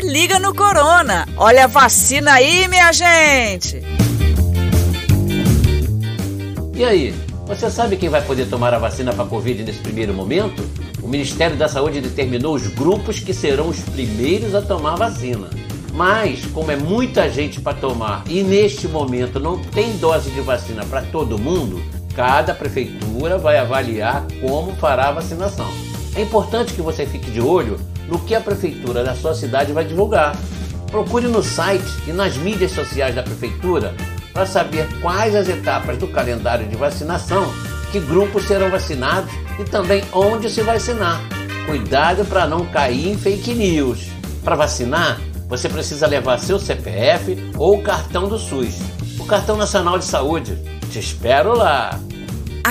liga no Corona. Olha a vacina aí, minha gente. E aí, você sabe quem vai poder tomar a vacina para a Covid nesse primeiro momento? O Ministério da Saúde determinou os grupos que serão os primeiros a tomar a vacina. Mas, como é muita gente para tomar e neste momento não tem dose de vacina para todo mundo, cada prefeitura vai avaliar como fará a vacinação. É importante que você fique de olho no que a prefeitura da sua cidade vai divulgar. Procure no site e nas mídias sociais da prefeitura para saber quais as etapas do calendário de vacinação, que grupos serão vacinados e também onde se vacinar. Cuidado para não cair em fake news. Para vacinar, você precisa levar seu CPF ou cartão do SUS, o cartão nacional de saúde. Te espero lá.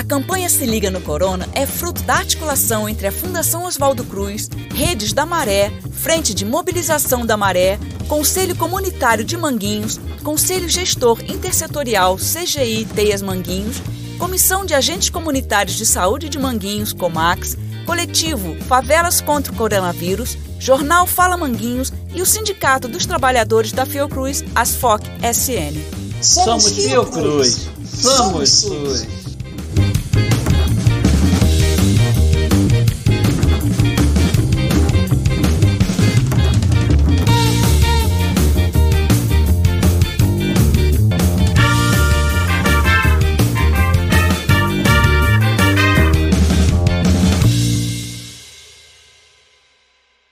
A campanha Se Liga no Corona é fruto da articulação entre a Fundação Oswaldo Cruz, Redes da Maré, Frente de Mobilização da Maré, Conselho Comunitário de Manguinhos, Conselho Gestor Intersetorial CGI Teias Manguinhos, Comissão de Agentes Comunitários de Saúde de Manguinhos, COMAX, Coletivo Favelas contra o Coronavírus, Jornal Fala Manguinhos e o Sindicato dos Trabalhadores da Fiocruz, ASFOC SN. Somos Fiocruz, somos SUS.